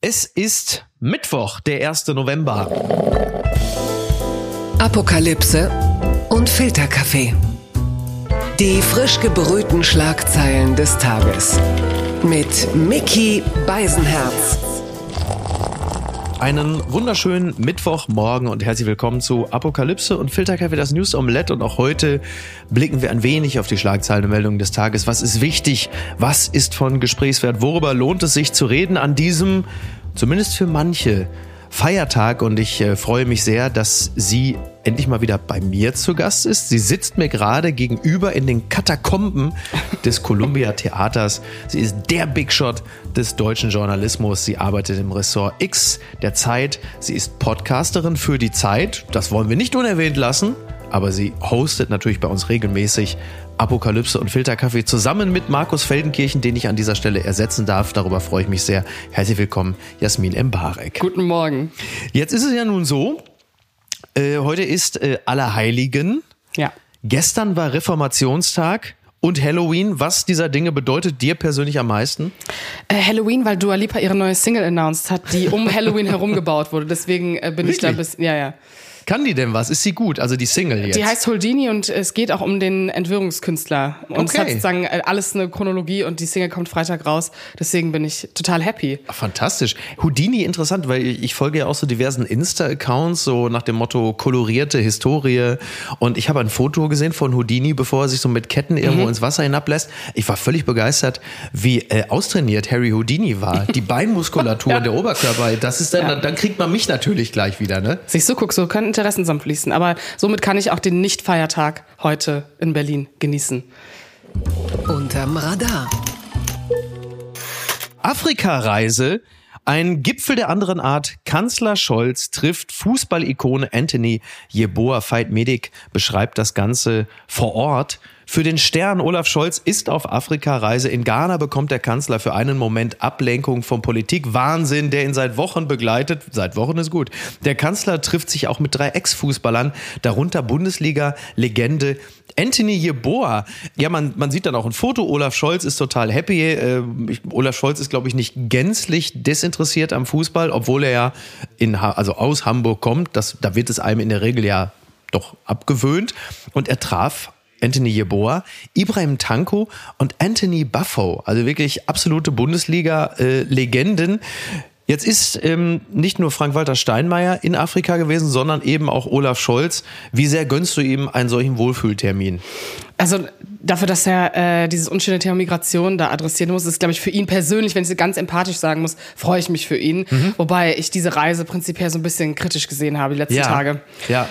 Es ist Mittwoch, der 1. November. Apokalypse und Filterkaffee. Die frisch gebrühten Schlagzeilen des Tages. Mit Mickey Beisenherz. Einen wunderschönen Mittwochmorgen und herzlich willkommen zu Apokalypse und Filterkaffee, das News Omelette. Und auch heute blicken wir ein wenig auf die Schlagzeilen und Meldungen des Tages. Was ist wichtig? Was ist von Gesprächswert? Worüber lohnt es sich zu reden an diesem, zumindest für manche, Feiertag? Und ich äh, freue mich sehr, dass sie endlich mal wieder bei mir zu Gast ist. Sie sitzt mir gerade gegenüber in den Katakomben des Columbia Theaters. Sie ist der Big Shot des deutschen Journalismus. Sie arbeitet im Ressort X der Zeit. Sie ist Podcasterin für die Zeit. Das wollen wir nicht unerwähnt lassen. Aber sie hostet natürlich bei uns regelmäßig Apokalypse und Filterkaffee zusammen mit Markus Feldenkirchen, den ich an dieser Stelle ersetzen darf. Darüber freue ich mich sehr. Herzlich willkommen, Jasmin Mbarek. Guten Morgen. Jetzt ist es ja nun so, äh, heute ist äh, Allerheiligen. Ja. Gestern war Reformationstag und Halloween. Was dieser Dinge bedeutet dir persönlich am meisten? Äh, Halloween, weil Dua Lipa ihre neue Single announced hat, die um Halloween herum gebaut wurde. Deswegen äh, bin ich da ein Wirklich? bisschen, ja, ja. Kann die denn was? Ist sie gut? Also die Single jetzt? Die heißt Holdini und es geht auch um den Entwürgungskünstler. Und es Okay. hat sozusagen äh, alles eine Chronologie und die Single kommt Freitag raus. Deswegen bin ich total happy. Ach, Fantastisch. Houdini interessant, weil ich folge ja auch so diversen Insta-Accounts, so nach dem Motto kolorierte Historie. Und ich habe ein Foto gesehen von Houdini, bevor er sich so mit Ketten irgendwo Mhm. ins Wasser hinablässt. Ich war völlig begeistert, wie äh, austrainiert Harry Houdini war. Die Beinmuskulatur und der Oberkörper, das ist dann, Ja. dann kriegt man mich natürlich gleich wieder, ne? Siehst du, guck, so können Interessen zusammenfließen. Aber somit kann ich auch den Nicht-Feiertag heute in Berlin genießen. Unterm Radar. Afrika-Reise. Ein Gipfel der anderen Art. Kanzler Scholz trifft Fußballikone Anthony Jeboa. Fight Medic beschreibt das Ganze vor Ort. Für den Stern Olaf Scholz ist auf Afrika-Reise. In Ghana bekommt der Kanzler für einen Moment Ablenkung vom Politik-Wahnsinn, der ihn seit Wochen begleitet. Seit Wochen ist gut. Der Kanzler trifft sich auch mit drei Ex-Fußballern, darunter Bundesliga-Legende Anthony Jeboa. Ja, man, man sieht dann auch ein Foto. Olaf Scholz ist total happy. Äh, ich, Olaf Scholz ist, glaube ich, nicht gänzlich desinteressiert am Fußball, obwohl er ja in, Ha- also aus Hamburg kommt. Das, da wird es einem in der Regel ja doch abgewöhnt. Und er traf Anthony Jeboa, Ibrahim Tanko und Anthony Buffo. Also wirklich absolute Bundesliga-Legenden. Jetzt ist ähm, nicht nur Frank-Walter Steinmeier in Afrika gewesen, sondern eben auch Olaf Scholz. Wie sehr gönnst du ihm einen solchen Wohlfühltermin? Also dafür, dass er äh, dieses unschöne Thema Migration da adressieren muss, ist, glaube ich, für ihn persönlich, wenn ich es ganz empathisch sagen muss, freue ich mich für ihn. Wobei ich diese Reise prinzipiell so ein bisschen kritisch gesehen habe die letzten Tage. Ja.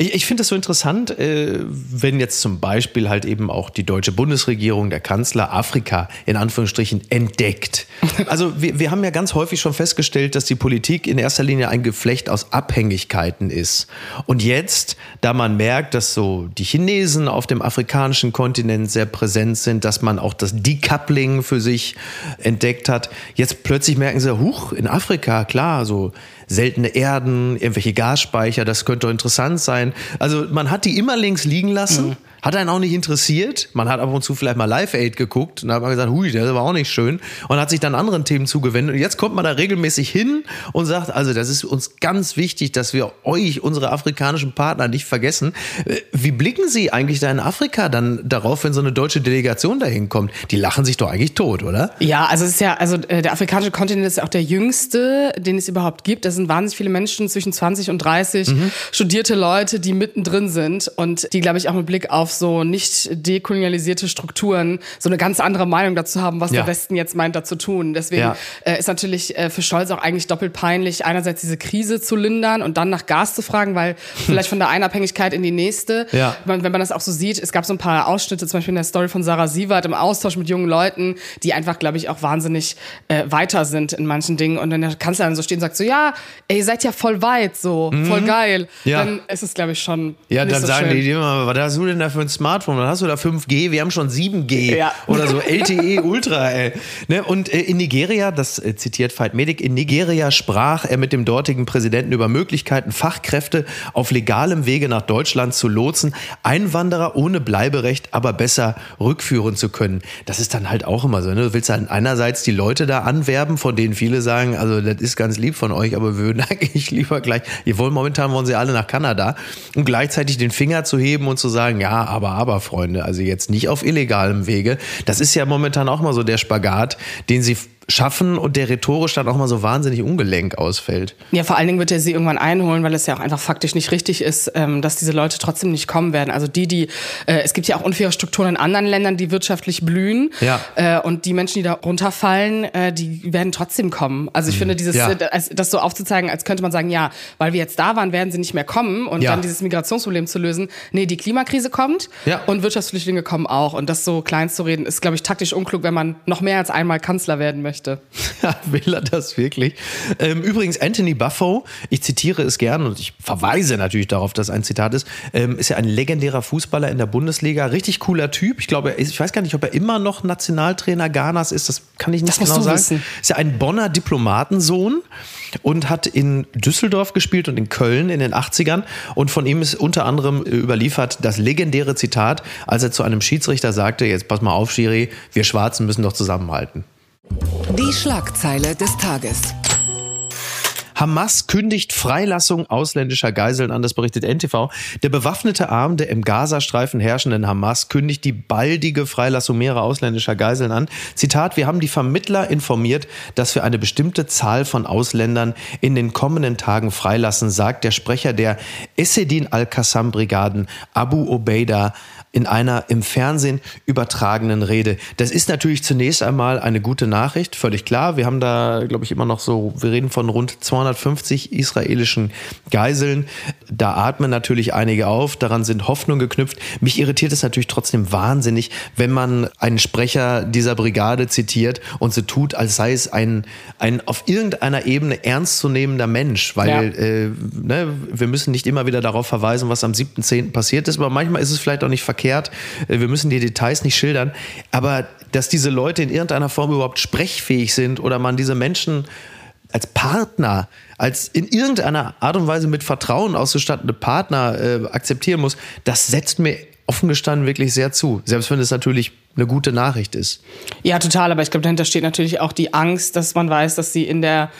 Ich, ich finde es so interessant, äh, wenn jetzt zum Beispiel halt eben auch die deutsche Bundesregierung, der Kanzler Afrika in Anführungsstrichen entdeckt. Also wir, wir haben ja ganz häufig schon festgestellt, dass die Politik in erster Linie ein Geflecht aus Abhängigkeiten ist. Und jetzt, da man merkt, dass so die Chinesen auf dem afrikanischen Kontinent sehr präsent sind, dass man auch das Decoupling für sich entdeckt hat, jetzt plötzlich merken sie, huch, in Afrika, klar, so seltene Erden, irgendwelche Gasspeicher, das könnte doch interessant sein. Also man hat die immer links liegen lassen, hat einen auch nicht interessiert. Man hat ab und zu vielleicht mal Live Aid geguckt und hat man gesagt, hui, das war auch nicht schön und hat sich dann anderen Themen zugewendet. Und jetzt kommt man da regelmäßig hin und sagt, also das ist uns ganz wichtig, dass wir euch, unsere afrikanischen Partner, nicht vergessen. Äh, Wie blicken Sie eigentlich da in Afrika dann darauf, wenn so eine deutsche Delegation dahin kommt? Die lachen sich doch eigentlich tot, oder? Ja, also es ist ja, also äh, der afrikanische Kontinent ist ja auch der jüngste, den es überhaupt gibt. Da sind wahnsinnig viele Menschen zwischen 20 und 30, Mhm. studierte Leute, die mittendrin sind und die, glaube ich, auch mit Blick auf so nicht dekolonialisierte Strukturen so eine ganz andere Meinung dazu haben, was Ja. der Westen jetzt meint, da zu tun. Deswegen Ja. äh, ist natürlich äh, für Scholz auch eigentlich doppelt peinlich, einerseits diese Krise zu lindern und dann nach Gas zu fragen, weil vielleicht von der einen Abhängigkeit in die nächste. Ja. Man, wenn man das auch so sieht, es gab so ein paar Ausschnitte, zum Beispiel in der Story von Sarah Sievert im Austausch mit jungen Leuten, die einfach, glaube ich, auch wahnsinnig äh, weiter sind in manchen Dingen. Und wenn der Kanzler dann so steht und sagt so, ja, ey, ihr seid ja voll weit, so, voll geil, Mhm. Ja. dann ist es, glaube ich, schon Ja, dann so sagen schön. die immer, was hast du denn da für ein Smartphone? Dann hast du da 5G, wir haben schon 7G Ja. oder so LTE Ultra. Ey. Ne? Und äh, in Nigeria, das äh, zitiert Fight Medic, in Nigeria sprach er mit dem dortigen Präsidenten über Möglichkeiten, Fachkräfte auf legalem Wege nach Deutschland zu lotsen, Einwanderer ohne Bleiberecht aber besser rückführen zu können. Das ist dann halt auch immer so. Ne? Du willst halt einerseits die Leute da anwerben, von denen viele sagen, also das ist ganz lieb von euch, aber wir würden eigentlich lieber gleich, ihr wollt momentan wollen sie alle nach Kanada und gleichzeitig den Finger zu heben und zu sagen, ja, aber, aber Freunde, also jetzt nicht auf illegalem Wege. Das ist ja momentan auch mal so der Spagat, den sie schaffen und der rhetorisch dann auch mal so wahnsinnig ungelenk ausfällt. Ja, vor allen Dingen wird er sie irgendwann einholen, weil es ja auch einfach faktisch nicht richtig ist, ähm, dass diese Leute trotzdem nicht kommen werden. Also die, die, äh, es gibt ja auch unfaire Strukturen in anderen Ländern, die wirtschaftlich blühen. Ja. Äh, und die Menschen, die da runterfallen, äh, die werden trotzdem kommen. Also ich finde, dieses, Ja. das so aufzuzeigen, als könnte man sagen, ja, weil wir jetzt da waren, werden sie nicht mehr kommen und Ja. dann dieses Migrationsproblem zu lösen. Nee, die Klimakrise kommt und Wirtschaftsflüchtlinge kommen auch. Und das so klein zu reden, ist, glaube ich, taktisch unklug, wenn man noch mehr als einmal Kanzler werden möchte. Ja, will er das wirklich? Ähm, übrigens, Anthony Buffo, ich zitiere es gern und ich verweise natürlich darauf, dass ein Zitat ist, ähm, ist ja ein legendärer Fußballer in der Bundesliga. Richtig cooler Typ. Ich glaube, ist, ich weiß gar nicht, ob er immer noch Nationaltrainer Ghanas ist. Das kann ich nicht Das genau sagen. wissen. Ist ja ein Bonner Diplomatensohn und hat in Düsseldorf gespielt und in Köln in den 80ern. Und von ihm ist unter anderem äh, überliefert das legendäre Zitat, als er zu einem Schiedsrichter sagte, jetzt pass mal auf, Schiri, wir Schwarzen müssen doch zusammenhalten. Die Schlagzeile des Tages. Hamas kündigt Freilassung ausländischer Geiseln an, das berichtet NTV. Der bewaffnete Arm der im Gazastreifen herrschenden Hamas kündigt die baldige Freilassung mehrerer ausländischer Geiseln an. Zitat, wir haben die Vermittler informiert, dass wir eine bestimmte Zahl von Ausländern in den kommenden Tagen freilassen, sagt der Sprecher der Essedin al-Qassam-Brigaden Abu Obeida in einer im Fernsehen übertragenen Rede. Das ist natürlich zunächst einmal eine gute Nachricht, völlig klar. Wir haben da, glaube ich, immer noch so, wir reden von rund 250 israelischen Geiseln. Da atmen natürlich einige auf, daran sind Hoffnungen geknüpft. Mich irritiert es natürlich trotzdem wahnsinnig, wenn man einen Sprecher dieser Brigade zitiert und so tut, als sei es ein, ein auf irgendeiner Ebene ernstzunehmender Mensch, weil Ja. äh, ne, wir müssen nicht immer wieder darauf verweisen, was am 7.10. passiert ist, aber manchmal ist es vielleicht auch nicht verkehrt. Äh, Wir müssen die Details nicht schildern, aber dass diese Leute in irgendeiner Form überhaupt sprechfähig sind oder man diese Menschen als Partner, als in irgendeiner Art und Weise mit Vertrauen ausgestattete Partner äh, akzeptieren muss, das setzt mir offen gestanden wirklich sehr zu. Selbst wenn es natürlich eine gute Nachricht ist. Ja, total, aber ich glaube, dahinter steht natürlich auch die Angst, dass man weiß, dass sie in der,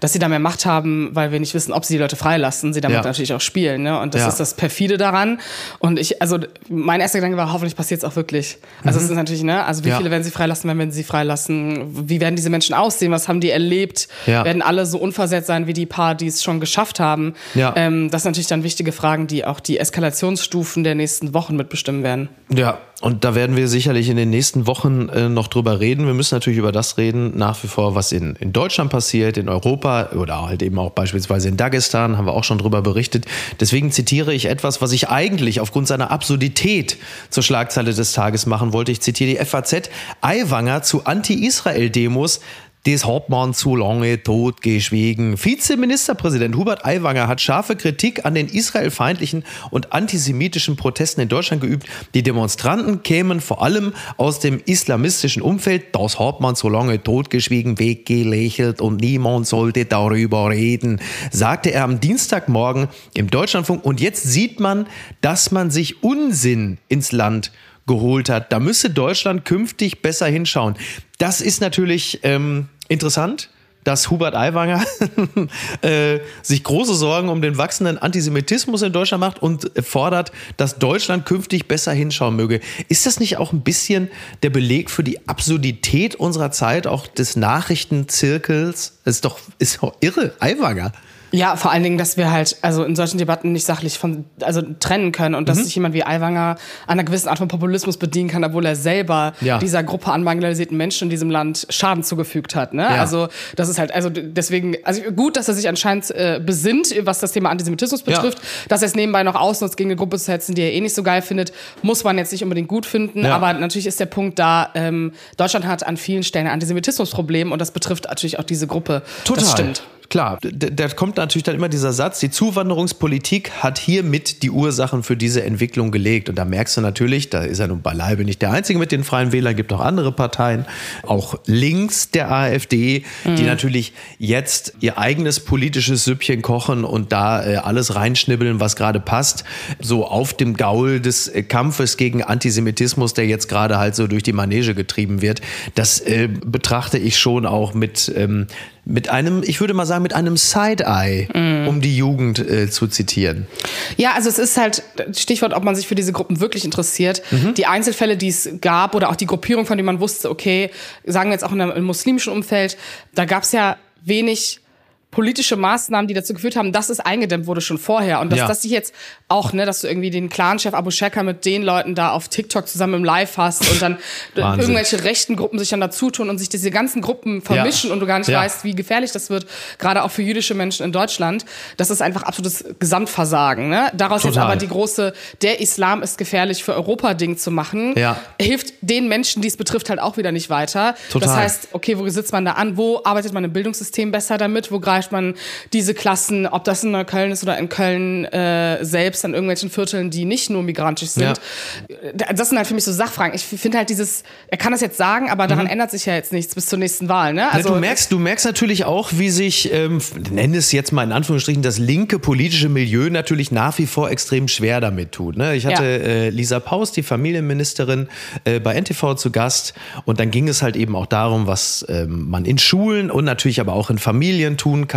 dass sie da mehr Macht haben, weil wir nicht wissen, ob sie die Leute freilassen, sie damit Ja. natürlich auch spielen, ne? Und das Ja. ist das perfide daran. Und ich, also mein erster Gedanke war, hoffentlich passiert es auch wirklich. Also es ist natürlich, ne, also wie Mhm. Ja. viele werden sie freilassen, wenn werden sie freilassen? Wie werden diese Menschen aussehen? Was haben die erlebt? Werden alle so unversetzt sein wie die paar, die es schon geschafft haben? Ähm, das sind natürlich dann wichtige Fragen, die auch die Eskalationsstufen der nächsten Wochen mitbestimmen werden. Ja, und da werden wir sicherlich in den nächsten Wochen äh, noch drüber reden. Wir müssen natürlich über das reden, nach wie vor, was in, in Deutschland passiert, in Europa oder halt eben auch beispielsweise in Dagestan, haben wir auch schon drüber berichtet. Deswegen zitiere ich etwas, was ich eigentlich aufgrund seiner Absurdität zur Schlagzeile des Tages machen wollte. Ich zitiere die FAZ. Aiwanger zu Anti-Israel-Demos. Das hat man zu lange totgeschwiegen. Vizeministerpräsident Hubert Aiwanger hat scharfe Kritik an den israelfeindlichen und antisemitischen Protesten in Deutschland geübt. Die Demonstranten kämen vor allem aus dem islamistischen Umfeld. Das hat man so lange totgeschwiegen, weggelächelt und niemand sollte darüber reden, sagte er am Dienstagmorgen im Deutschlandfunk. Und jetzt sieht man, dass man sich Unsinn ins Land geholt hat. Da müsse Deutschland künftig besser hinschauen. Das ist natürlich ähm, interessant, dass Hubert Aiwanger äh, sich große Sorgen um den wachsenden Antisemitismus in Deutschland macht und fordert, dass Deutschland künftig besser hinschauen möge. Ist das nicht auch ein bisschen der Beleg für die Absurdität unserer Zeit, auch des Nachrichtenzirkels? Das ist doch ist doch irre, Aiwanger. Ja, vor allen Dingen, dass wir halt also in solchen Debatten nicht sachlich von also trennen können und dass Mhm. sich jemand wie Aiwanger einer gewissen Art von Populismus bedienen kann, obwohl er selber Ja. dieser Gruppe an marginalisierten Menschen in diesem Land Schaden zugefügt hat. Ne? Ja. Also das ist halt also deswegen also gut, dass er sich anscheinend äh, besinnt, was das Thema Antisemitismus Ja. betrifft, dass er es nebenbei noch ausnutzt, gegen eine Gruppe zu hetzen, die er eh nicht so geil findet, muss man jetzt nicht unbedingt gut finden. Ja. Aber natürlich ist der Punkt da: ähm, Deutschland hat an vielen Stellen ein Antisemitismusproblem und das betrifft natürlich auch diese Gruppe. Das stimmt. Klar, da kommt natürlich dann immer dieser Satz, die Zuwanderungspolitik hat hiermit die Ursachen für diese Entwicklung gelegt. Und da merkst du natürlich, da ist er nun beileibe nicht der Einzige mit den Freien Wählern, gibt auch andere Parteien, auch links der AfD, mhm. die natürlich jetzt ihr eigenes politisches Süppchen kochen und da äh, alles reinschnibbeln, was gerade passt. So auf dem Gaul des äh, Kampfes gegen Antisemitismus, der jetzt gerade halt so durch die Manege getrieben wird. Das äh, betrachte ich schon auch mit ähm, mit einem, ich würde mal sagen, mit einem Side-Eye, mm. um die Jugend äh, zu zitieren. Ja, also es ist halt Stichwort, ob man sich für diese Gruppen wirklich interessiert. Mhm. Die Einzelfälle, die es gab oder auch die Gruppierung, von denen man wusste, okay, sagen wir jetzt auch in einem muslimischen Umfeld, da gab es ja wenig politische Maßnahmen, die dazu geführt haben, dass es eingedämmt wurde schon vorher. Und dass ja. das sich jetzt auch, ne, dass du irgendwie den Clanchef Abu Shaka mit den Leuten da auf TikTok zusammen im Live hast und dann irgendwelche rechten Gruppen sich dann dazu tun und sich diese ganzen Gruppen vermischen ja. und du gar nicht ja. weißt, wie gefährlich das wird, gerade auch für jüdische Menschen in Deutschland. Das ist einfach absolutes Gesamtversagen. Ne? Daraus Total. jetzt aber die große, der Islam ist gefährlich für Europa-Ding zu machen, ja. hilft den Menschen, die es betrifft, halt auch wieder nicht weiter. Total. Das heißt, okay, wo sitzt man da an? Wo arbeitet man im Bildungssystem besser damit? Wo greift man diese Klassen, ob das in Neukölln ist oder in Köln äh, selbst, an irgendwelchen Vierteln, die nicht nur migrantisch sind. Ja. Das sind halt für mich so Sachfragen. Ich finde halt dieses, er kann das jetzt sagen, aber daran mhm. ändert sich ja jetzt nichts bis zur nächsten Wahl. Ne? Also, du, merkst, du merkst natürlich auch, wie sich, ähm, nenne es jetzt mal in Anführungsstrichen, das linke politische Milieu natürlich nach wie vor extrem schwer damit tut. Ne? Ich hatte ja. äh, Lisa Paus, die Familienministerin, äh, bei NTV zu Gast und dann ging es halt eben auch darum, was ähm, man in Schulen und natürlich aber auch in Familien tun kann,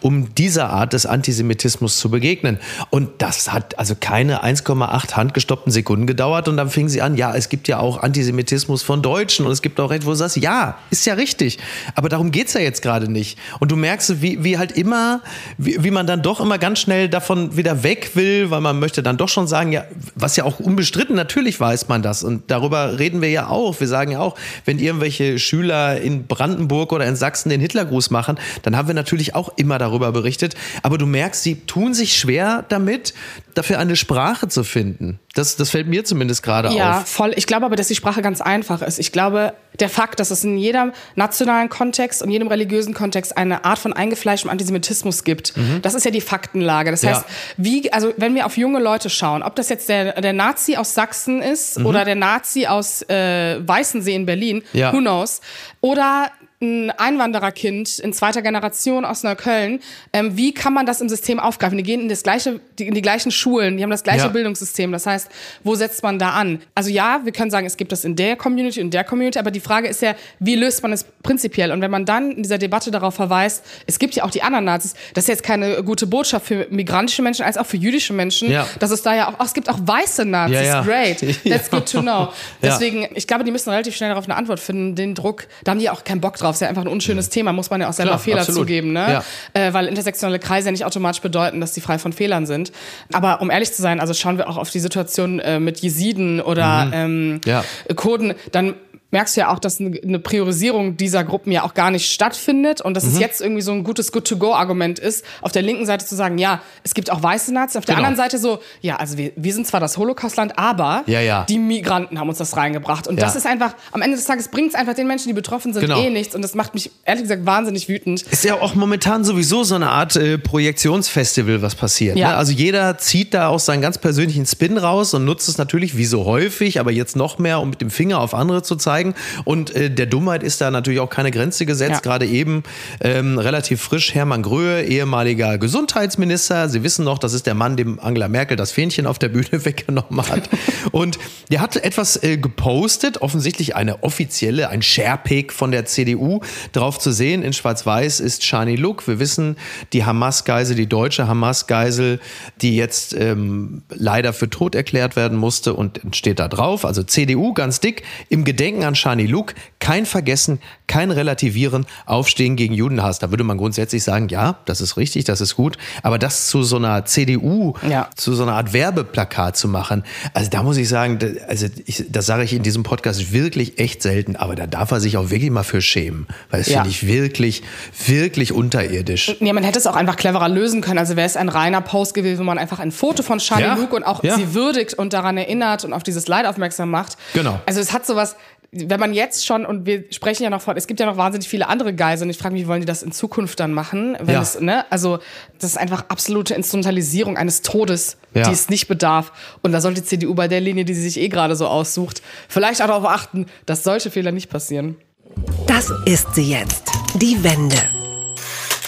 um dieser Art des Antisemitismus zu begegnen. Und das hat also keine 1,8 handgestoppten Sekunden gedauert und dann fing sie an, ja, es gibt ja auch Antisemitismus von Deutschen und es gibt auch recht, wo du sagst, ja, ist ja richtig. Aber darum geht es ja jetzt gerade nicht. Und du merkst, wie, wie halt immer, wie, wie man dann doch immer ganz schnell davon wieder weg will, weil man möchte dann doch schon sagen, ja, was ja auch unbestritten, natürlich weiß man das. Und darüber reden wir ja auch. Wir sagen ja auch, wenn irgendwelche Schüler in Brandenburg oder in Sachsen den Hitlergruß machen, dann haben wir natürlich auch immer darüber berichtet. Aber du merkst, sie tun sich schwer damit, dafür eine Sprache zu finden. Das, das fällt mir zumindest gerade ja, auf. Ja, voll. Ich glaube aber, dass die Sprache ganz einfach ist. Ich glaube, der Fakt, dass es in jedem nationalen Kontext und jedem religiösen Kontext eine Art von eingefleischtem Antisemitismus gibt, mhm. das ist ja die Faktenlage. Das heißt, wie, also wenn wir auf junge Leute schauen, ob das jetzt der, der Nazi aus Sachsen ist mhm. oder der Nazi aus äh, Weißensee in Berlin, ja. who knows, oder ein Einwandererkind in zweiter Generation aus Neukölln, ähm, wie kann man das im System aufgreifen? Die gehen in das gleiche, die, in die gleichen Schulen, die haben das gleiche ja. Bildungssystem. Das heißt, wo setzt man da an? Also ja, wir können sagen, es gibt das in der Community und der Community, aber die Frage ist ja, wie löst man es prinzipiell? Und wenn man dann in dieser Debatte darauf verweist, es gibt ja auch die anderen Nazis, das ist jetzt keine gute Botschaft für migrantische Menschen als auch für jüdische Menschen, ja. dass es da ja auch, oh, es gibt auch weiße Nazis, ja, ja. great, that's good to know. Deswegen, ich glaube, die müssen relativ schnell darauf eine Antwort finden, den Druck, da haben die auch keinen Bock drauf drauf. Ist ja einfach ein unschönes Thema, muss man ja auch selber Klar, Fehler absolut. zugeben, ne? Ja. Äh, weil intersektionale Kreise ja nicht automatisch bedeuten, dass sie frei von Fehlern sind. Aber um ehrlich zu sein, also schauen wir auch auf die Situation äh, mit Jesiden oder mhm. ähm, ja. Kurden, dann merkst du ja auch, dass eine Priorisierung dieser Gruppen ja auch gar nicht stattfindet und dass mhm. es jetzt irgendwie so ein gutes Good-to-Go-Argument ist, auf der linken Seite zu sagen, ja, es gibt auch weiße Nazis, auf der genau. anderen Seite so, ja, also wir, wir sind zwar das Holocaustland, aber ja, ja. die Migranten haben uns das reingebracht. Und ja. das ist einfach, am Ende des Tages bringt es einfach den Menschen, die betroffen sind, genau. eh nichts. Und das macht mich ehrlich gesagt wahnsinnig wütend. Ist ja auch momentan sowieso so eine Art äh, Projektionsfestival, was passiert. Ne? Also jeder zieht da auch seinen ganz persönlichen Spin raus und nutzt es natürlich wie so häufig, aber jetzt noch mehr, um mit dem Finger auf andere zu zeigen zeigen. Und äh, der Dummheit ist da natürlich auch keine Grenze gesetzt. Ja. Gerade eben ähm, relativ frisch Hermann Gröhe, ehemaliger Gesundheitsminister. Sie wissen noch, das ist der Mann, dem Angela Merkel das Fähnchen auf der Bühne weggenommen hat. Und der hat etwas äh, gepostet, offensichtlich eine offizielle, ein Sharepick von der CDU. Drauf zu sehen in Schwarz-Weiß ist Shani Look. Wir wissen, die Hamas-Geisel, die deutsche Hamas-Geisel, die jetzt ähm, leider für tot erklärt werden musste und steht da drauf. Also CDU ganz dick im Gedenken an an Shani Luke, kein Vergessen, kein Relativieren, Aufstehen gegen Judenhass. Da würde man grundsätzlich sagen, ja, das ist richtig, das ist gut. Aber das zu so einer CDU, ja. zu so einer Art Werbeplakat zu machen, also da muss ich sagen, also ich, das sage ich in diesem Podcast wirklich echt selten, aber da darf er sich auch wirklich mal für schämen. Weil das ja. finde ich wirklich, wirklich unterirdisch. Ja, man hätte es auch einfach cleverer lösen können. Also wäre es ein reiner Post gewesen, wo man einfach ein Foto von Shani ja. Luke und auch sie würdigt und daran erinnert und auf dieses Leid aufmerksam macht. Genau. Also es hat sowas, wenn man jetzt schon, und wir sprechen ja noch von, es gibt ja noch wahnsinnig viele andere Geiseln. Ich frage mich, wie wollen die das in Zukunft dann machen? Wenn Ja. es, ne? Also, das ist einfach absolute Instrumentalisierung eines Todes, Ja. die es nicht bedarf. Und da sollte die CDU bei der Linie, die sie sich eh gerade so aussucht, vielleicht auch darauf achten, dass solche Fehler nicht passieren. Das ist sie jetzt. Die Wende.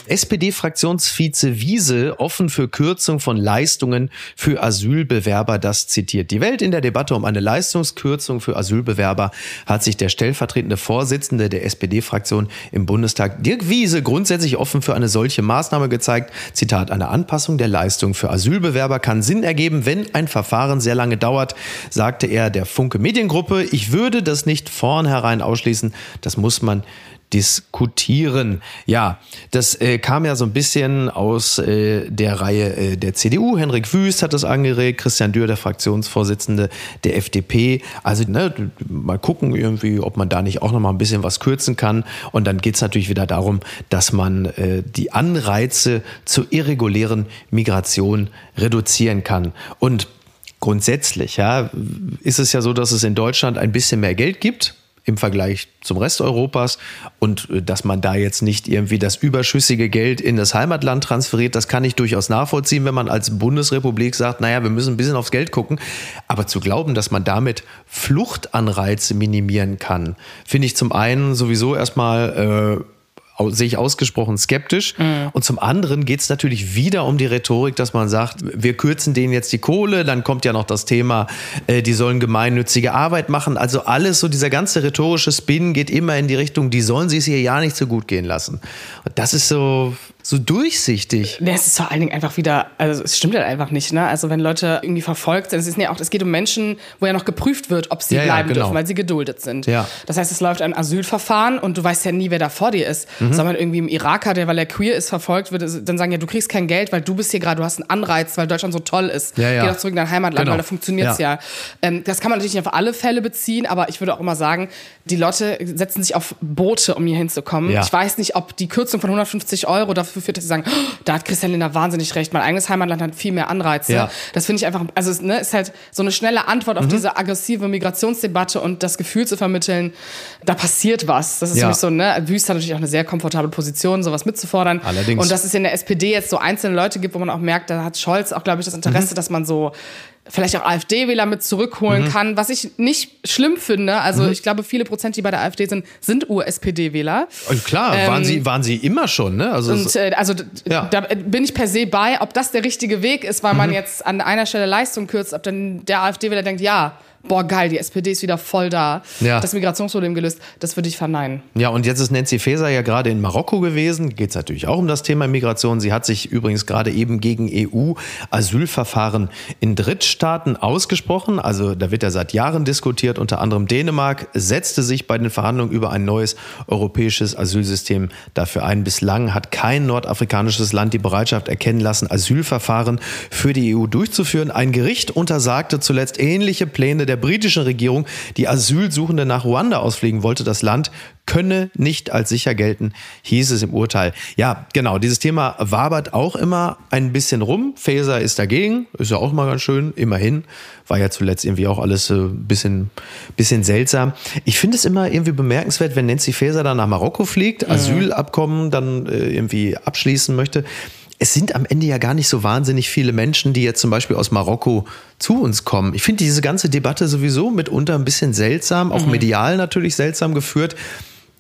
SPD-Fraktionsvize Wiese offen für Kürzung von Leistungen für Asylbewerber. Das zitiert die Welt. In der Debatte um eine Leistungskürzung für Asylbewerber hat sich der stellvertretende Vorsitzende der SPD-Fraktion im Bundestag, Dirk Wiese, grundsätzlich offen für eine solche Maßnahme gezeigt. Zitat, eine Anpassung der Leistung für Asylbewerber kann Sinn ergeben, wenn ein Verfahren sehr lange dauert, sagte er der Funke Mediengruppe. Ich würde das nicht vornherein ausschließen. Das muss man diskutieren. Ja, das äh, kam ja so ein bisschen aus äh, der Reihe äh, der CDU. Henrik Wüst hat das angeregt, Christian Dürr, der Fraktionsvorsitzende der FDP. Also ne, mal gucken irgendwie, ob man da nicht auch noch mal ein bisschen was kürzen kann. Und dann geht's natürlich wieder darum, dass man äh, die Anreize zur irregulären Migration reduzieren kann. Und grundsätzlich ja, ist es ja so, dass es in Deutschland ein bisschen mehr Geld gibt im Vergleich zum Rest Europas und äh, dass man da jetzt nicht irgendwie das überschüssige Geld in das Heimatland transferiert, das kann ich durchaus nachvollziehen, wenn man als Bundesrepublik sagt, naja, wir müssen ein bisschen aufs Geld gucken. Aber zu glauben, dass man damit Fluchtanreize minimieren kann, finde ich zum einen sowieso erstmal äh, sehe ich ausgesprochen skeptisch. Und zum anderen geht es natürlich wieder um die Rhetorik, dass man sagt, wir kürzen denen jetzt die Kohle, dann kommt ja noch das Thema, äh, die sollen gemeinnützige Arbeit machen. Also alles, so dieser ganze rhetorische Spin geht immer in die Richtung, die sollen sich es hier ja nicht so gut gehen lassen. Und das ist so, so durchsichtig. Nee, es ist vor allen Dingen einfach wieder, also es stimmt halt einfach nicht, ne? Also wenn Leute irgendwie verfolgt sind, es ist ja auch, es geht um Menschen, wo ja noch geprüft wird, ob sie Ja, ja, bleiben genau. dürfen, weil sie geduldet sind. Ja. Das heißt, es läuft ein Asylverfahren und du weißt ja nie, wer da vor dir ist. Mhm. Soll man irgendwie im Iraker, der, weil er queer ist, verfolgt wird, dann sagen ja, du kriegst kein Geld, weil du bist hier gerade, du hast einen Anreiz, weil Deutschland so toll ist. Ja, ja. Geh doch zurück in dein Heimatland, Genau. weil da funktioniert's Ja. ja. Ähm, das kann man natürlich nicht auf alle Fälle beziehen, aber ich würde auch immer sagen, die Leute setzen sich auf Boote, um hier hinzukommen. Ja. Ich weiß nicht, ob die Kürzung von 150 Euro dafür führt, dass sie sagen, "Oh, da hat Christian Lindner wahnsinnig recht. Mein eigenes Heimatland hat viel mehr Anreize. Ja. Das finde ich einfach, also es ne, ist halt so eine schnelle Antwort auf Mhm. diese aggressive Migrationsdebatte und das Gefühl zu vermitteln, da passiert was. Das ist Ja. so, ne, Wüst hat natürlich auch eine sehr komfortable Position, sowas mitzufordern. Allerdings. Und dass es in der SPD jetzt so einzelne Leute gibt, wo man auch merkt, da hat Scholz auch, glaube ich, das Interesse, Mhm. dass man so vielleicht auch AfD-Wähler mit zurückholen kann, was ich nicht schlimm finde. Also Mhm. ich glaube, viele Prozent, die bei der AfD sind, sind Ur-SPD-Wähler. Und klar, waren, sie, waren sie immer schon, ne? Also Und äh, also Ja. da bin ich per se bei, ob das der richtige Weg ist, weil Mhm. man jetzt an einer Stelle Leistung kürzt, ob dann der AfD-Wähler denkt, ja, boah geil, die SPD ist wieder voll da, Ja. das Migrationsproblem gelöst, das würde ich verneinen. Ja, und jetzt ist Nancy Faeser ja gerade in Marokko gewesen. Geht es natürlich auch um das Thema Migration. Sie hat sich übrigens gerade eben gegen EU-Asylverfahren in Drittstaaten ausgesprochen. Also da wird ja seit Jahren diskutiert. Unter anderem Dänemark setzte sich bei den Verhandlungen über ein neues europäisches Asylsystem dafür ein. Bislang hat kein nordafrikanisches Land die Bereitschaft erkennen lassen, Asylverfahren für die EU durchzuführen. Ein Gericht untersagte zuletzt ähnliche Pläne der britischen Regierung, die Asylsuchende nach Ruanda ausfliegen wollte. Das Land könne nicht als sicher gelten, hieß es im Urteil. Ja, genau, dieses Thema wabert auch immer ein bisschen rum. Faeser ist dagegen, ist ja auch mal ganz schön, immerhin. War ja zuletzt irgendwie auch alles ein äh, bisschen, bisschen seltsam. Ich finde es immer irgendwie bemerkenswert, wenn Nancy Faeser dann nach Marokko fliegt, Asylabkommen dann äh, irgendwie abschließen möchte. Es sind am Ende ja gar nicht so wahnsinnig viele Menschen, die jetzt zum Beispiel aus Marokko zu uns kommen. Ich finde diese ganze Debatte sowieso mitunter ein bisschen seltsam, auch medial natürlich seltsam geführt.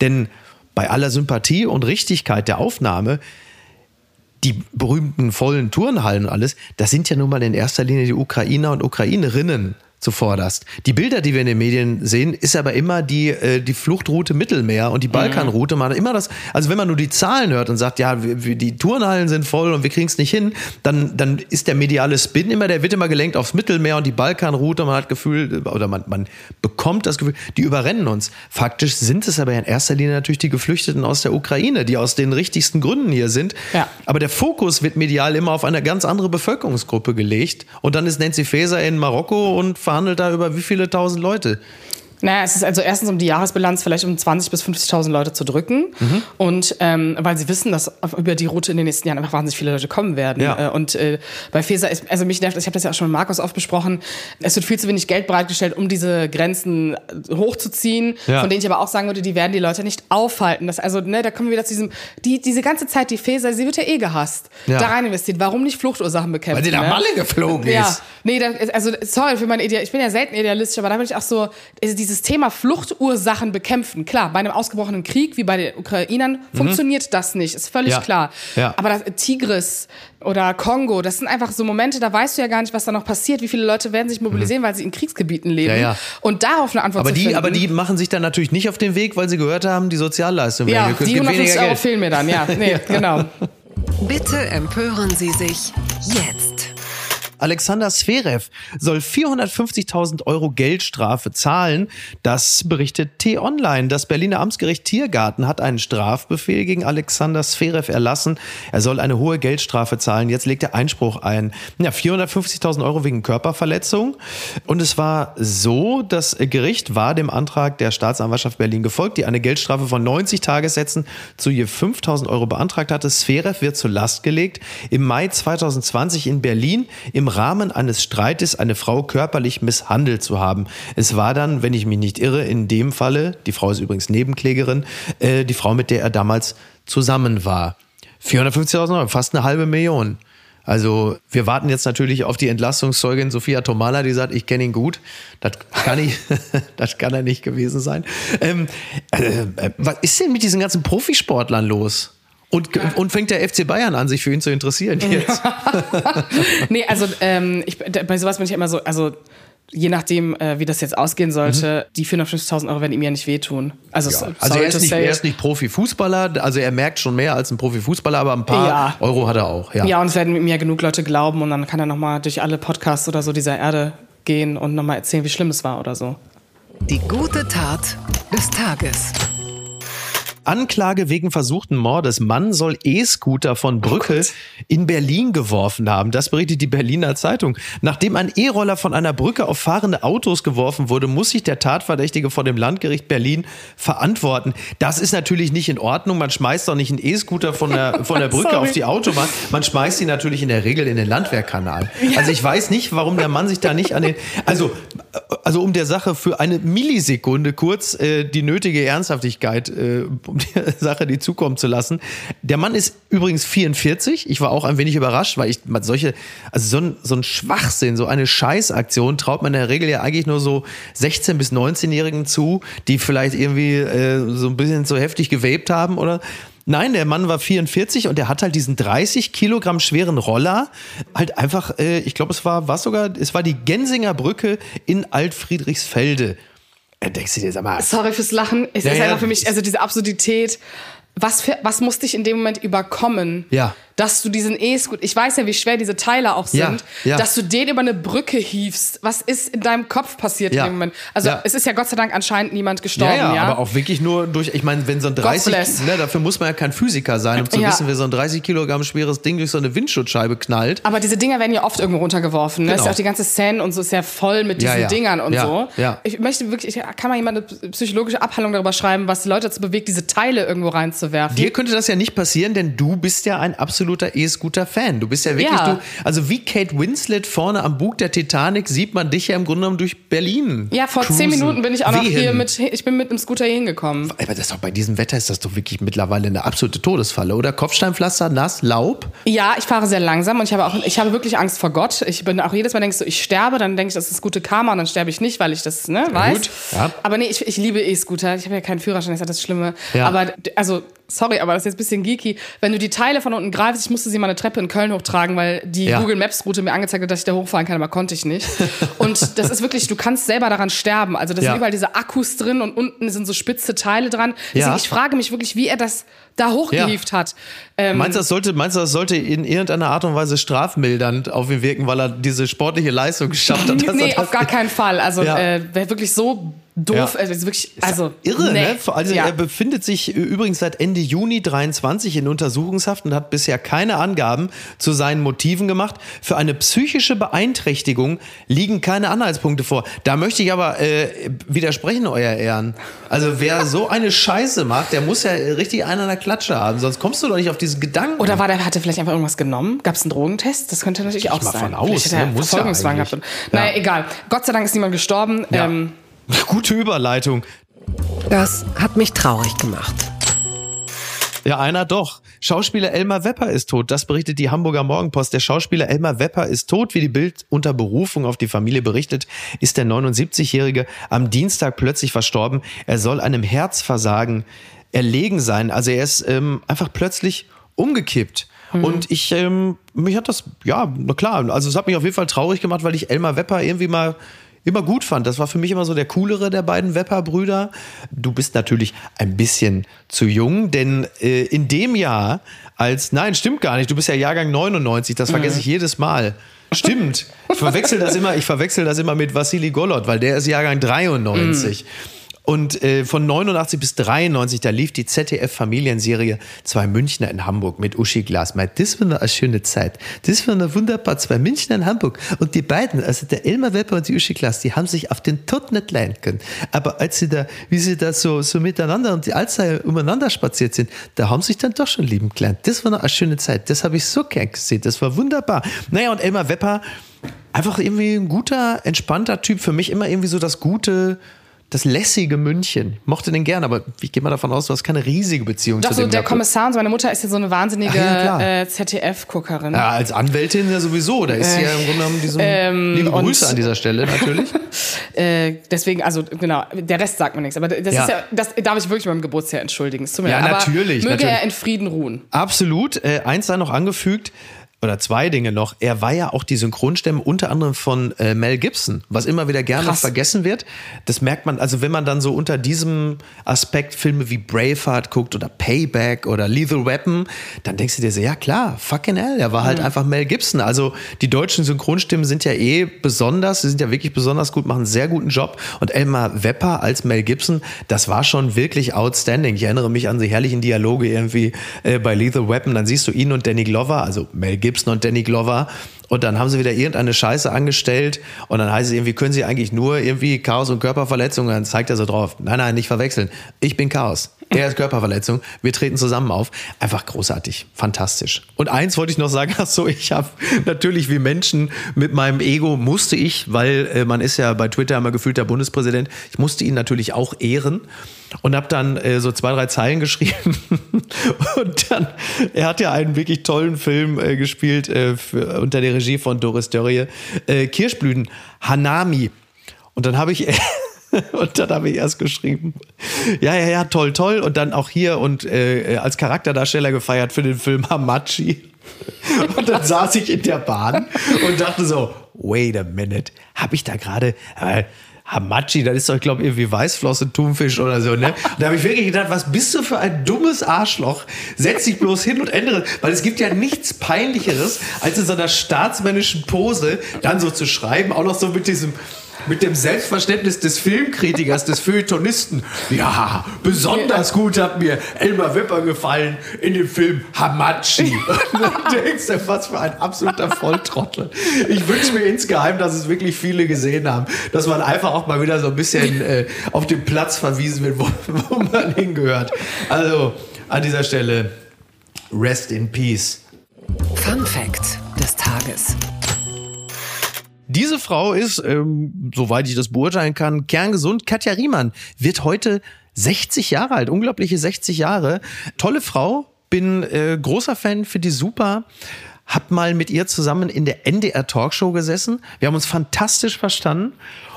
Denn bei aller Sympathie und Richtigkeit der Aufnahme, die berühmten vollen Turnhallen und alles, das sind ja nun mal in erster Linie die Ukrainer und Ukrainerinnen zuvorderst. Die Bilder, die wir in den Medien sehen, ist aber immer die, äh, die Fluchtroute Mittelmeer und die Balkanroute. Man hat immer das, also wenn man nur die Zahlen hört und sagt, ja, wir, wir, die Turnhallen sind voll und wir kriegen es nicht hin, dann, dann ist der mediale Spin immer, der wird immer gelenkt aufs Mittelmeer und die Balkanroute. Man hat Gefühl, oder man, man bekommt das Gefühl, die überrennen uns. Faktisch sind es aber in erster Linie natürlich die Geflüchteten aus der Ukraine, die aus den richtigsten Gründen hier sind. Ja. Aber der Fokus wird medial immer auf eine ganz andere Bevölkerungsgruppe gelegt. Und dann ist Nancy Faeser in Marokko und verhandelt da über wie viele tausend Leute. Naja, es ist also erstens um die Jahresbilanz vielleicht um 20.000 bis 50.000 Leute zu drücken. Mhm. Und ähm, weil sie wissen, dass über die Route in den nächsten Jahren einfach wahnsinnig viele Leute kommen werden. Ja. Äh, und äh, bei Feser ist, also mich nervt, ich habe das ja auch schon mit Markus oft besprochen, es wird viel zu wenig Geld bereitgestellt, um diese Grenzen hochzuziehen, Ja. von denen ich aber auch sagen würde, die werden die Leute nicht aufhalten. Das, also, ne, da kommen wir wieder zu diesem, die, diese ganze Zeit, die Feser, sie wird ja eh gehasst. Ja. Da rein investiert. Warum nicht Fluchtursachen bekämpfen? Weil sie nach ne? Malle geflogen Ja, ist. nee, da, also sorry für meine Idee. Ich bin ja selten idealistisch, aber da bin ich auch so, also dieses Thema Fluchtursachen bekämpfen. Klar, bei einem ausgebrochenen Krieg wie bei den Ukrainern funktioniert das nicht, ist völlig Mhm. Ja. klar. Ja. Aber das, Tigris oder Kongo, das sind einfach so Momente, da weißt du ja gar nicht, was da noch passiert. Wie viele Leute werden sich mobilisieren, weil sie in Kriegsgebieten leben. Mhm. Ja, ja. Und darauf eine Antwort Aber zu die, finden. aber die machen sich dann natürlich nicht auf den Weg, weil sie gehört haben, die Sozialleistung ja, werden gekürzt, die gibt 150 weniger Euro Geld. fehlen mir dann, ja. Nee, genau. Bitte empören Sie sich jetzt. Alexander Zverev soll 450.000 Euro Geldstrafe zahlen. Das berichtet T-Online. Das Berliner Amtsgericht Tiergarten hat einen Strafbefehl gegen Alexander Zverev erlassen. Er soll eine hohe Geldstrafe zahlen. Jetzt legt er Einspruch ein. Ja, 450.000 Euro wegen Körperverletzung. Und es war so, das Gericht war dem Antrag der Staatsanwaltschaft Berlin gefolgt, die eine Geldstrafe von 90 Tagessätzen zu je 5.000 Euro beantragt hatte. Zverev wird zur Last gelegt. Im Mai 2020 in Berlin im Rahmen eines Streites eine Frau körperlich misshandelt zu haben. Es war dann, wenn ich mich nicht irre, in dem Falle, die Frau ist übrigens Nebenklägerin, äh, die Frau, mit der er damals zusammen war. 450.000 Euro, fast eine halbe Million. Also wir warten jetzt natürlich auf die Entlastungszeugin Sophia Tomala, die sagt, ich kenne ihn gut. Das kann ich, das kann er nicht gewesen sein. Ähm, äh, äh, was ist denn mit diesen ganzen Profisportlern los? Und, und fängt der FC Bayern an, sich für ihn zu interessieren jetzt? nee, also ähm, ich, bei sowas bin ich immer so, also je nachdem, äh, wie das jetzt ausgehen sollte, die 450.000 Euro werden ihm ja nicht wehtun. Also, so- Mhm. Also er ist, nicht, er ist nicht Profifußballer, also er merkt schon mehr als ein Profifußballer, aber ein paar Ja. Euro hat er auch. Ja. Ja, und es werden ihm ja genug Leute glauben und dann kann er nochmal durch alle Podcasts oder so dieser Erde gehen und nochmal erzählen, wie schlimm es war oder so. Die gute Tat des Tages. Anklage wegen versuchten Mordes. Mann soll E-Scooter von Brücke in Berlin geworfen haben. Das berichtet die Berliner Zeitung. Nachdem ein E-Roller von einer Brücke auf fahrende Autos geworfen wurde, muss sich der Tatverdächtige vor dem Landgericht Berlin verantworten. Das ist natürlich nicht in Ordnung. Man schmeißt doch nicht einen E-Scooter von der, von der Brücke auf die Autobahn. Man schmeißt ihn natürlich in der Regel in den Landwehrkanal. Also ich weiß nicht, warum der Mann sich da nicht an den, also, also um der Sache für eine Millisekunde kurz äh, die nötige Ernsthaftigkeit, äh, der Sache die zukommen zu lassen. Der Mann ist übrigens 44. Ich war auch ein wenig überrascht, weil ich solche, also so ein, so ein Schwachsinn, so eine Scheißaktion traut man in der Regel ja eigentlich nur so 16 bis 19-Jährigen zu, die vielleicht irgendwie äh, so ein bisschen zu heftig gewaped haben oder Nein, der Mann war 44 und der hat halt diesen 30 Kilogramm schweren Roller halt einfach, äh, ich glaube, es war, was sogar, es war die Gensinger Brücke in Altfriedrichsfelde. Da denkst du dir, sag mal, Sorry fürs Lachen. Es Ja, ist ja. einfach für mich, also diese Absurdität. Was, für, was musste ich in dem Moment überkommen? Ja. Dass du diesen E-Scooter, ich weiß ja, wie schwer diese Teile auch sind, Ja, ja. dass du den über eine Brücke hiefst. Was ist in deinem Kopf passiert Ja. in dem Moment? Also es ist ja Gott sei Dank anscheinend niemand gestorben, ja, aber auch wirklich nur durch, ich meine, wenn so ein 30, bless. ne, dafür muss man ja kein Physiker sein, um zu wissen, wer so ein 30 Kilogramm schweres Ding durch so eine Windschutzscheibe knallt. Aber diese Dinger werden ja oft irgendwo runtergeworfen. Ne? Genau. Ist ja auch die ganze Szene und so ist ja voll mit diesen. Dingern und so. ja. Ich möchte wirklich, ich, kann mal jemand eine psychologische Abhandlung darüber schreiben, was die Leute dazu bewegt, diese Teile irgendwo reinzuwerfen. Dir könnte das ja nicht passieren, denn du bist ja ein absoluter E-Scooter-Fan. Du bist ja wirklich, Ja. du, also wie Kate Winslet vorne am Bug der Titanic sieht man dich ja im Grunde genommen durch Berlin. ja, vor cruisen. zehn Minuten bin ich auch noch Wehen. hier mit, ich bin mit dem Scooter hier hingekommen. Aber das ist doch bei diesem Wetter ist das doch wirklich mittlerweile eine absolute Todesfalle, oder? Kopfsteinpflaster, nass, Laub. Ja, ich fahre sehr langsam und ich habe auch, ich habe wirklich Angst vor Gott. Ich bin auch jedes Mal denkst du, ich sterbe, dann denke ich, das ist gute Karma und dann sterbe ich nicht, weil ich das, ne, weiß. gut, ja. Aber nee, ich, ich liebe E-Scooter. Ich habe ja keinen Führerschein, das ist ja das Schlimme. Ja. Aber, also, sorry, aber das ist jetzt ein bisschen geeky. Wenn du die Teile von unten greifst, ich musste sie mal eine Treppe in Köln hochtragen, weil die Ja. Google Maps Route mir angezeigt hat, dass ich da hochfahren kann, aber konnte ich nicht. Und das ist wirklich, du kannst selber daran sterben. Also da Ja. sind überall diese Akkus drin und unten sind so spitze Teile dran. Deswegen, Ja. ich frage mich wirklich, wie er das da hochgehievt hat. Ähm, meinst, du, das sollte, meinst du, das sollte in irgendeiner Art und Weise strafmildernd auf ihn wirken, weil er diese sportliche Leistung geschafft hat? nee, auf gar keinen Fall. Also Ja. äh, wäre wirklich so doof. Ja. Also wirklich, also Irre, nee. ne? Also ja. er befindet sich übrigens seit Ende Juni 23 in Untersuchungshaft und hat bisher keine Angaben zu seinen Motiven gemacht. Für eine psychische Beeinträchtigung liegen keine Anhaltspunkte vor. Da möchte ich aber äh, widersprechen, euer Ehren. Also wer so eine Scheiße macht, der muss ja richtig einen an der Klatsche haben, sonst kommst du doch nicht auf diesen Gedanken. Oder war der, hat er vielleicht einfach irgendwas genommen? Gab es einen Drogentest? Das könnte natürlich auch mal sein. von aus, Vielleicht hat er ne? Muss ja Verfolgungswahn eigentlich. gehabt. Naja, Ja. egal. Gott sei Dank ist niemand gestorben. Ja. Ähm, Gute Überleitung. Das hat mich traurig gemacht. Ja, einer doch. Schauspieler Elmar Wepper ist tot. Das berichtet die Hamburger Morgenpost. Der Schauspieler Elmar Wepper ist tot. Wie die Bild unter Berufung auf die Familie berichtet, ist der 79-Jährige am Dienstag plötzlich verstorben. Er soll einem Herzversagen erlegen sein. Also er ist ähm, einfach plötzlich umgekippt. Und ich, ähm, mich hat das, ja, na klar, also es hat mich auf jeden Fall traurig gemacht, weil ich Elmar Wepper irgendwie mal immer gut fand. Das war für mich immer so der coolere der beiden Wepper-Brüder. Du bist natürlich ein bisschen zu jung, denn äh, in dem Jahr als, nein, stimmt gar nicht, du bist ja Jahrgang 99, das vergesse ich jedes Mal. Stimmt. Ich verwechsel das immer, ich verwechsel das immer mit Vassili Golot, weil der ist Jahrgang 93. Und äh, von 89 bis 93, da lief die ZDF-Familienserie Zwei Münchner in Hamburg mit Uschi Glasmeier. Das war eine schöne Zeit. Das war eine wunderbar. Zwei Münchner in Hamburg. Und die beiden, also der Elmar Wepper und die Uschi Glas, die haben sich auf den Tod nicht leihen können. Aber als sie da, wie sie da so, so miteinander und die Alzheimer umeinander spaziert sind, da haben sich dann doch schon lieben gelernt. Das war eine schöne Zeit. Das habe ich so gern gesehen. Das war wunderbar. Naja, und Elmar Wepper, einfach irgendwie ein guter, entspannter Typ. Für mich immer irgendwie so das gute, das lässige München. Mochte den gern, aber ich gehe mal davon aus, du hast keine riesige Beziehung doch zu so dem. der gehabt. Kommissar und so meine Mutter ist ja so eine wahnsinnige ja, äh, ZDF-Guckerin. ja, als Anwältin ja sowieso. Da ist sie ja im Grunde genommen diesem, Ähm, liebe Grüße an dieser Stelle natürlich. Äh, deswegen, also genau, der Rest sagt mir nichts. Aber das Ja. ist ja, das darf ich wirklich beim Geburtsjahr entschuldigen. Es tut mir Ja, leid. Aber natürlich, Möge natürlich. er in Frieden ruhen. Absolut. Äh, eins sei noch angefügt. Oder zwei Dinge noch. Er war ja auch die Synchronstimme unter anderem von äh, Mel Gibson, was immer wieder gerne Krass. vergessen wird. Das merkt man, also wenn man dann so unter diesem Aspekt Filme wie Braveheart guckt oder Payback oder Lethal Weapon, dann denkst du dir so, ja klar, fucking hell, er war halt einfach Mel Gibson. Also die deutschen Synchronstimmen sind ja eh besonders, sie sind ja wirklich besonders gut, machen einen sehr guten Job. Und Elmar Wepper als Mel Gibson, das war schon wirklich outstanding. Ich erinnere mich an die herrlichen Dialoge irgendwie äh, bei Lethal Weapon. Dann siehst du ihn und Danny Glover, also Mel Gibson und Danny Glover. Und dann haben sie wieder irgendeine Scheiße angestellt. Und dann heißt es irgendwie, können sie eigentlich nur irgendwie Chaos und Körperverletzung? Und dann zeigt er so drauf. Nein, nein, nicht verwechseln. Ich bin Chaos. Er ist Körperverletzung. Wir treten zusammen auf. Einfach großartig. Fantastisch. Und eins wollte ich noch sagen. Ach so, ich habe natürlich wie Menschen mit meinem Ego musste ich, weil äh, man ist ja bei Twitter immer gefühlt der Bundespräsident. Ich musste ihn natürlich auch ehren und habe dann äh, so zwei, drei Zeilen geschrieben. und dann, er hat ja einen wirklich tollen Film äh, gespielt äh, für, unter der Regie von Doris Dörrie, äh, Kirschblüten, Hanami. Und dann habe ich und dann habe ich erst geschrieben, ja, ja, ja, toll, toll. Und dann auch hier und äh, als Charakterdarsteller gefeiert für den Film Hamachi. Und dann saß ich in der Bahn und dachte so, wait a minute, habe ich da gerade... Äh, Hamachi, das ist doch, ich glaube, irgendwie Weißflossen, Thunfisch oder so, ne? Und da habe ich wirklich gedacht, was bist du für ein dummes Arschloch? Setz dich bloß hin und ändere. Weil es gibt ja nichts Peinlicheres, als in so einer staatsmännischen Pose dann so zu schreiben, auch noch so mit diesem, mit dem Selbstverständnis des Filmkritikers, des Feuilletonisten. Ja, besonders gut hat mir Elmar Wepper gefallen in dem Film Hamachi. Und dann denkst du, was für ein absoluter Volltrottel. Ich wünsche mir insgeheim, dass es wirklich viele gesehen haben, dass man einfach auch mal wieder so ein bisschen äh, auf den Platz verwiesen wird, wo, wo man hingehört. Also an dieser Stelle, rest in peace. Fun Fact des Tages. Diese Frau ist, ähm, soweit ich das beurteilen kann, kerngesund. Katja Riemann wird heute 60 Jahre alt, unglaubliche 60 Jahre. Tolle Frau, bin äh, großer Fan, finde die super. Hab mal mit ihr zusammen in der NDR Talkshow gesessen. Wir haben uns fantastisch verstanden.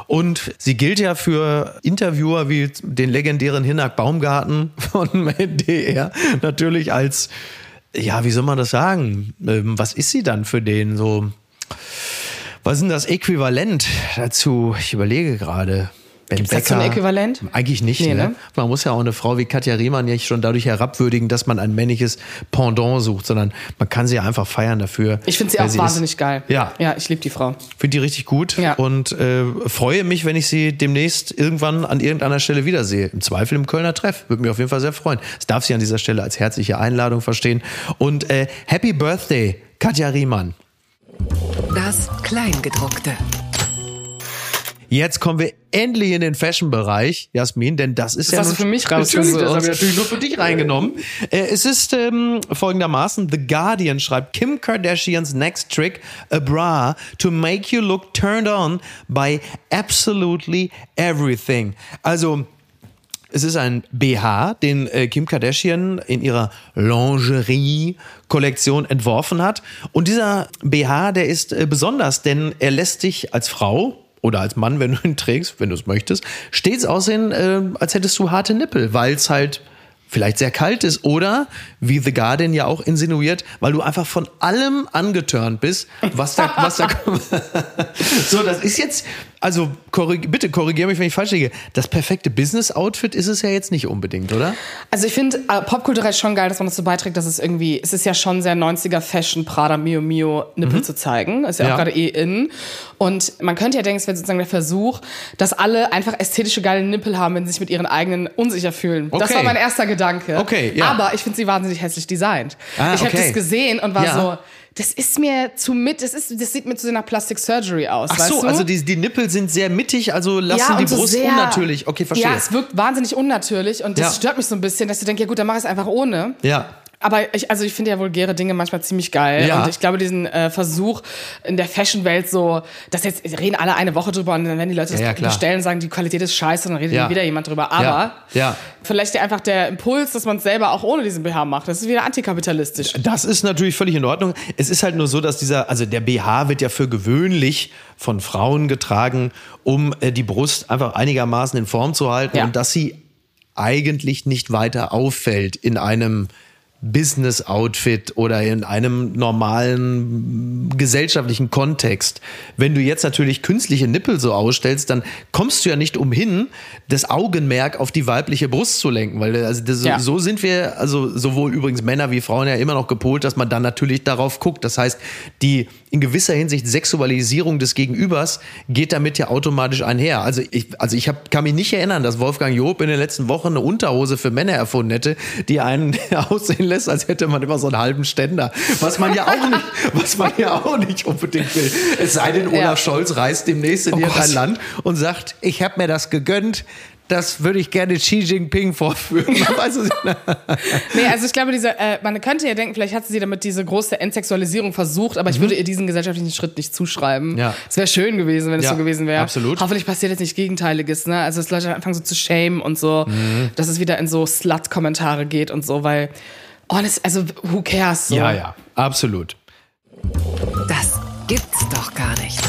Und sie gilt ja für Interviewer wie den legendären Hinak Baumgarten von NDR natürlich als, ja, wie soll man das sagen? Ähm, was ist sie dann für den so? Was ist denn das Äquivalent dazu? Ich überlege gerade. Ben Gibt's dazu ein Äquivalent? Eigentlich nicht. Nee, ne? ne? Man muss ja auch eine Frau wie Katja Riemann nicht schon dadurch herabwürdigen, dass man ein männliches Pendant sucht, sondern man kann sie ja einfach feiern dafür. Ich finde sie auch wahnsinnig ist. geil. Ja. Ja, ich liebe die Frau. Finde die richtig gut Ja. und äh, freue mich, wenn ich sie demnächst irgendwann an irgendeiner Stelle wiedersehe. Im Zweifel im Kölner Treff. Würde mich auf jeden Fall sehr freuen. Das darf sie an dieser Stelle als herzliche Einladung verstehen. Und äh, Happy Birthday, Katja Riemann. Das Kleingedruckte. Jetzt kommen wir endlich in den Fashion-Bereich, Jasmin, denn das ist Das ja hast du für mich rausgesucht. das habe ich natürlich nur für dich reingenommen. Äh, es ist ähm, folgendermaßen: The Guardian schreibt Kim Kardashians next trick a bra to make you look turned on by absolutely everything. Also es ist ein BH, den äh, Kim Kardashian in ihrer Lingerie-Kollektion entworfen hat. Und dieser BH, der ist äh, besonders, denn er lässt dich als Frau oder als Mann, wenn du ihn trägst, wenn du es möchtest, stets aussehen, äh, als hättest du harte Nippel, weil es halt vielleicht sehr kalt ist oder, wie The Guardian ja auch insinuiert, weil du einfach von allem angetörnt bist, was da, was da So, das ist jetzt, also korrig bitte korrigiere mich, wenn ich falsch liege. Das perfekte Business-Outfit ist es ja jetzt nicht unbedingt, oder? Also ich finde äh, popkulturell schon geil, dass man dazu beiträgt, dass es irgendwie, es ist ja schon sehr 90er Fashion, Prada, Mio Mio, Nippel zu zeigen. Ist ja, Ja. auch gerade eh in. Und man könnte ja denken, es wäre sozusagen der Versuch, dass alle einfach ästhetische geile Nippel haben, wenn sie sich mit ihren eigenen unsicher fühlen. Das Okay. war mein erster Gedanke. Okay, ja. Aber ich finde sie wahnsinnig hässlich designt. Ah, ich habe okay. das gesehen und war Ja. so, das ist mir zu mit, das, ist, das sieht mir zu sehr nach Plastic Surgery aus. Ach weißt so, du? also die, die Nippel sind sehr mittig, also lassen die und so Brust sehr- unnatürlich. Okay, verstehe. Ja, es wirkt wahnsinnig unnatürlich und das Ja. stört mich so ein bisschen, dass ich denke, ja gut, dann mach ich es einfach ohne. ja. Aber ich, also ich finde ja vulgäre Dinge manchmal ziemlich geil. Ja. Und ich glaube, diesen äh, Versuch in der Fashion-Welt so, dass jetzt reden alle eine Woche drüber und dann werden die Leute das Ja, ja, bestellen und sagen, die Qualität ist scheiße und dann redet Ja. wieder jemand drüber. Aber vielleicht ja einfach der Impuls, dass man es selber auch ohne diesen BH macht. Das ist wieder antikapitalistisch. Das ist natürlich völlig in Ordnung. Es ist halt nur so, dass dieser, also der BH wird ja für gewöhnlich von Frauen getragen, um äh, die Brust einfach einigermaßen in Form zu halten und dass sie eigentlich nicht weiter auffällt in einem Business-Outfit oder in einem normalen gesellschaftlichen Kontext. Wenn du jetzt natürlich künstliche Nippel so ausstellst, dann kommst du ja nicht umhin, das Augenmerk auf die weibliche Brust zu lenken, weil also das, Ja. so sind wir, also sowohl übrigens Männer wie Frauen ja immer noch gepolt, dass man dann natürlich darauf guckt. Das heißt, die in gewisser Hinsicht Sexualisierung des Gegenübers geht damit ja automatisch einher. Also ich, also ich hab, kann mich nicht erinnern, dass Wolfgang Job in den letzten Wochen eine Unterhose für Männer erfunden hätte, die einen aussehen lässt, als hätte man immer so einen halben Ständer. Was man ja auch nicht, was man ja auch nicht unbedingt will. Es sei denn, Olaf Ja. Scholz reist demnächst in Oh irgendein. Land und sagt, ich habe mir das gegönnt. Das würde ich gerne Xi Jinping vorführen. Nee, also ich glaube, diese, äh, man könnte ja denken, vielleicht hat sie damit diese große Entsexualisierung versucht, aber ich würde ihr diesen gesellschaftlichen Schritt nicht zuschreiben. Mhm. Ja. Es wäre schön gewesen, wenn es Ja, so gewesen wäre. absolut. Hoffentlich passiert jetzt nicht Gegenteiliges, ne? Also, dass Leute anfangen so zu shamen und so, Mhm. dass es wieder in so Slut-Kommentare geht und so, weil, oh, das, also, who cares? So. Ja, ja, absolut. Das gibt's doch gar nicht.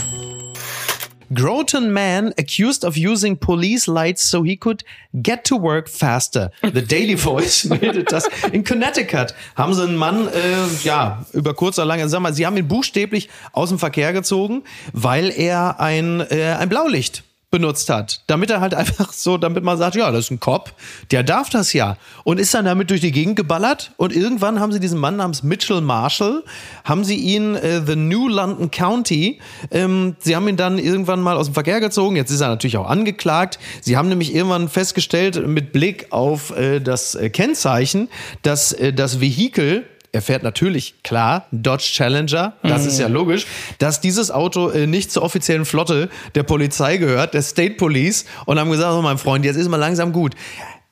Groton man accused of using police lights so he could get to work faster. The Daily Voice meldet das. In Connecticut haben sie einen Mann, äh, ja, über kurz oder lang, sag mal, sie haben ihn buchstäblich aus dem Verkehr gezogen, weil er ein, äh, ein Blaulicht benutzt hat, damit er halt einfach so, damit man sagt, ja, das ist ein Cop, der darf das ja. Und ist dann damit durch die Gegend geballert. Und irgendwann haben sie diesen Mann namens Mitchell Marshall, haben sie ihn äh, the New London County, ähm, sie haben ihn dann irgendwann mal aus dem Verkehr gezogen, jetzt ist er natürlich auch angeklagt, sie haben nämlich irgendwann festgestellt mit Blick auf äh, das äh, Kennzeichen, dass äh, das Vehikel er fährt natürlich, klar, Dodge Challenger, das ist ja logisch, dass dieses Auto äh, nicht zur offiziellen Flotte der Polizei gehört, der State Police, und haben gesagt, oh mein Freund, jetzt ist mal langsam gut.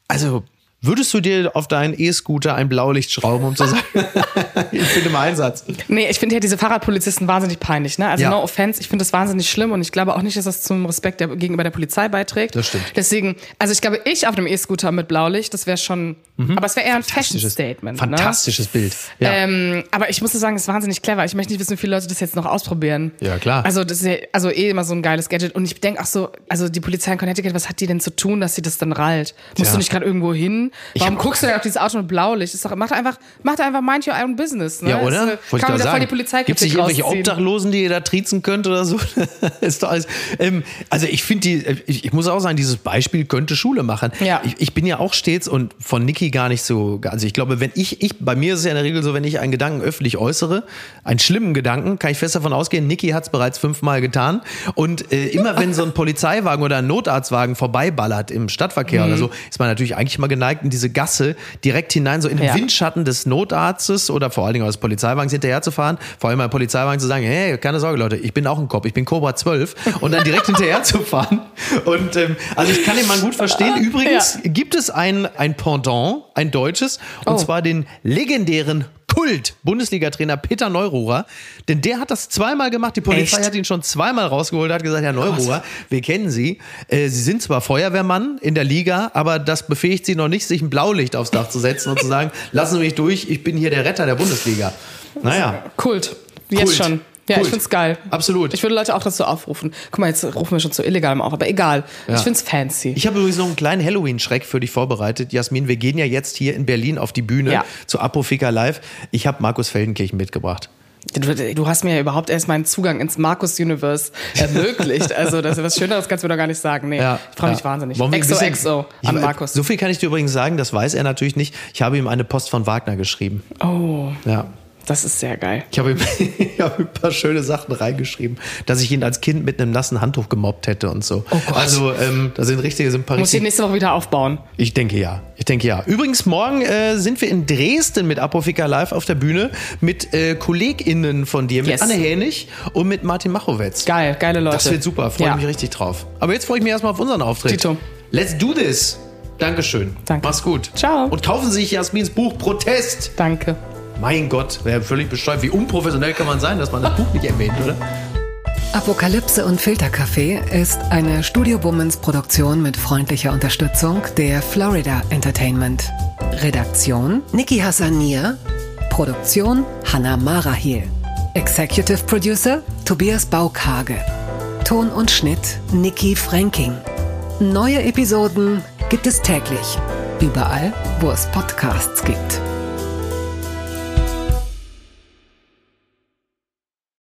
Also, würdest du dir auf deinen E-Scooter ein Blaulicht schrauben, um zu sagen, ich bin im Einsatz? Nee, ich finde ja diese Fahrradpolizisten wahnsinnig peinlich, ne? Also Ja. no offense, ich finde das wahnsinnig schlimm und ich glaube auch nicht, dass das zum Respekt der, gegenüber der Polizei beiträgt. Das stimmt. Deswegen, also ich glaube, ich auf einem E-Scooter mit Blaulicht, das wäre schon, aber es wäre eher ein Fashion-Statement. Ne? Mhm. Fantastisches Bild. Ja. Ähm, aber ich muss sagen, es ist wahnsinnig clever. Ich möchte nicht wissen, wie viele Leute das jetzt noch ausprobieren. Ja, klar. Also das ist ja, also eh immer so ein geiles Gadget. Und ich denke auch so, also die Polizei in Connecticut, was hat die denn zu tun, dass sie das dann rallt? Musst Tja. du nicht gerade irgendwo hin? Warum hab- guckst du denn auf dieses Auto mit Blaulicht? Ist doch, mach einfach, mach doch einfach mind your own business. Ne? Ja, oder? Ist, äh, Wollte ich kann wieder voll sagen. die Polizei Gibt es nicht irgendwelche. Obdachlosen, die ihr da triezen könnt oder so? ist doch alles. Ähm, also ich finde die, ich, ich muss auch sagen, dieses Beispiel könnte Schule machen. Ja. Ich, ich bin ja auch stets und von Niki gar nicht so, also ich glaube, wenn ich, ich, bei mir ist es ja in der Regel so, wenn ich einen Gedanken öffentlich äußere, einen schlimmen Gedanken, kann ich fest davon ausgehen, Niki hat es bereits fünfmal getan. Und äh, immer wenn so ein Polizeiwagen oder ein Notarztwagen vorbeiballert im Stadtverkehr Mhm. oder so, ist man natürlich eigentlich mal geneigt, in diese Gasse direkt hinein, so in den Ja. Windschatten des Notarztes oder vor allen Dingen des Polizeiwagens hinterher zu fahren, vor allem beim Polizeiwagen zu sagen, hey, keine Sorge Leute, ich bin auch ein Cop, ich bin Cobra 12 und dann direkt hinterher zu fahren. Und ähm, also ich kann den Mann gut verstehen. Übrigens Ja. gibt es ein, ein Pendant, ein deutsches, und Oh. zwar den legendären Kult Bundesliga-Trainer Peter Neururer, denn der hat das zweimal gemacht. Die Polizei Echt? hat ihn schon zweimal rausgeholt, hat gesagt, Herr Neururer, wir kennen Sie. Äh, Sie sind zwar Feuerwehrmann in der Liga, aber das befähigt Sie noch nicht, sich ein Blaulicht aufs Dach zu setzen und zu sagen, lassen Sie mich durch, ich bin hier der Retter der Bundesliga. Naja. Kult. Jetzt Kult. schon. Ja, Kult. ich find's geil. Absolut. Ich würde Leute auch dazu aufrufen. Guck mal, jetzt rufen wir schon zu illegalem auf, aber egal. Ich find's fancy. Ich habe übrigens noch einen kleinen Halloween-Schreck für dich vorbereitet. Jasmin, wir gehen ja jetzt hier in Berlin auf die Bühne Ja. zu Apofika Live. Ich habe Markus Feldenkirchen mitgebracht. Du, du hast mir ja überhaupt erst meinen Zugang ins Markus-Universe ermöglicht. Also, das ist was Schöneres, kannst du mir doch gar nicht sagen. Nee, ich freue mich ja. wahnsinnig. Wollen wir ein XO, bisschen- XO Ich- an Markus. So viel kann ich dir übrigens sagen, das weiß er natürlich nicht. Ich habe ihm eine Post von Wagner geschrieben. Oh, Ja. Das ist sehr geil. Ich habe ihm ein paar schöne Sachen reingeschrieben, dass ich ihn als Kind mit einem nassen Handtuch gemobbt hätte und so. Oh Gott. Also, ähm, da sind richtige, paar Muss ich nächste Woche wieder aufbauen. Ich denke ja. Ich denke ja. Übrigens, morgen äh, sind wir in Dresden mit Apofika Live auf der Bühne mit äh, KollegInnen von dir, mit Yes. Anne Hänig und mit Martin Machowetz. Geil, geile Leute. Das wird super, freue Ja. mich richtig drauf. Aber jetzt freue ich mich erstmal auf unseren Auftritt. Tito. Let's do this. Dankeschön. Danke. Mach's gut. Ciao. Und kaufen Sie sich Jasmins Buch Protest. Danke. Mein Gott, wäre völlig bescheuert. Wie unprofessionell kann man sein, dass man das Buch nicht erwähnt, oder? Apokalypse und Filterkaffee ist eine Studio Bummens Produktion mit freundlicher Unterstützung der Florida Entertainment. Redaktion Niki Hassanier. Produktion Hanna Marahiel. Executive Producer Tobias Baukage. Ton und Schnitt Niki Franking. Neue Episoden gibt es täglich. Überall, wo es Podcasts gibt.